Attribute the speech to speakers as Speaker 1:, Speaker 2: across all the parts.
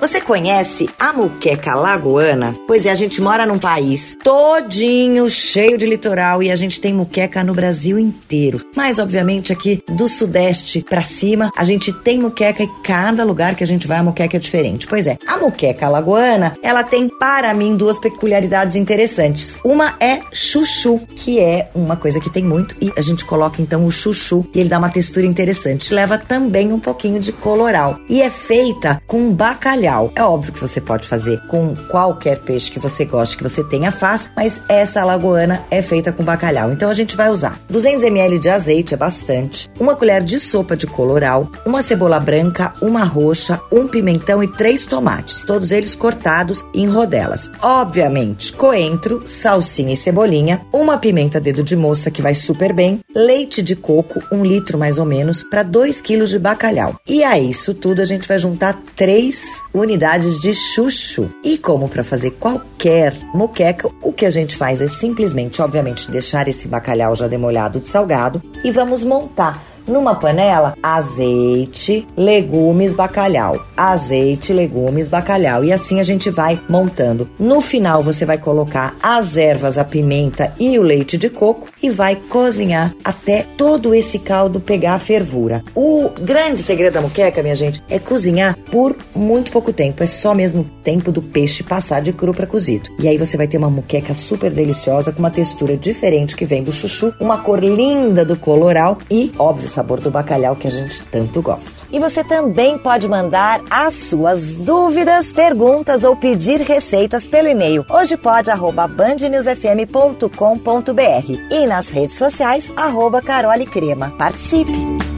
Speaker 1: Você conhece a muqueca lagoana? Pois é, a gente mora num país todinho cheio de litoral e a gente tem muqueca no Brasil inteiro. Mas obviamente aqui do sudeste para cima, a gente tem muqueca e cada lugar que a gente vai a muqueca é diferente. Pois é, a muqueca lagoana, ela tem para mim duas peculiaridades interessantes. Uma é chuchu, que é uma coisa que tem muito e a gente coloca então o chuchu e ele dá uma textura interessante. Leva também um pouquinho de coloral e é feita com bacalhau. É óbvio que você pode fazer com qualquer peixe que você goste, que você tenha fácil, mas essa alagoana é feita com bacalhau. Então a gente vai usar 200 ml de azeite, é bastante, uma colher de sopa de coloral, uma cebola branca, uma roxa, um pimentão e três tomates, todos eles cortados em rodelas. Obviamente, coentro, salsinha e cebolinha, uma pimenta dedo de moça que vai super bem, leite de coco, um litro mais ou menos, para 2 quilos de bacalhau. E a isso tudo a gente vai juntar três unidades de chuchu. E como para fazer qualquer moqueca, o que a gente faz é simplesmente, obviamente, deixar esse bacalhau já demolhado de salgado e vamos montar numa panela, azeite, legumes, bacalhau. Azeite, legumes, bacalhau. E assim a gente vai montando. No final, você vai colocar as ervas, a pimenta e o leite de coco e vai cozinhar até todo esse caldo pegar a fervura. O grande segredo da muqueca, minha gente, é cozinhar por muito pouco tempo. É só mesmo tempo do peixe passar de cru para cozido. E aí você vai ter uma muqueca super deliciosa com uma textura diferente que vem do chuchu, uma cor linda do coloral e, óbvio, sabor do bacalhau que a gente tanto gosta. E você também pode mandar as suas dúvidas, perguntas ou pedir receitas pelo e-mail hojepod@bandnewsfm.com.br e nas redes sociais arroba Carole Crema. Participe!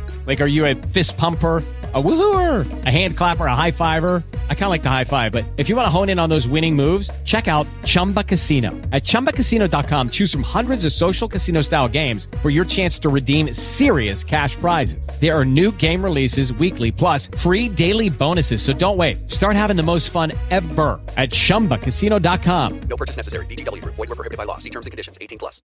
Speaker 2: Like, are you a fist pumper, a woohooer, a hand clapper, a high fiver? I kind of like the high five, but if you want to hone in on those winning moves, check out Chumba Casino. At ChumbaCasino.com, choose from hundreds of social casino style games for your chance to redeem serious cash prizes. There are new game releases weekly, plus free daily bonuses. So don't wait. Start having the most fun ever at ChumbaCasino.com.
Speaker 3: No purchase necessary. Group. Void were prohibited by law. See terms and conditions. 18 plus.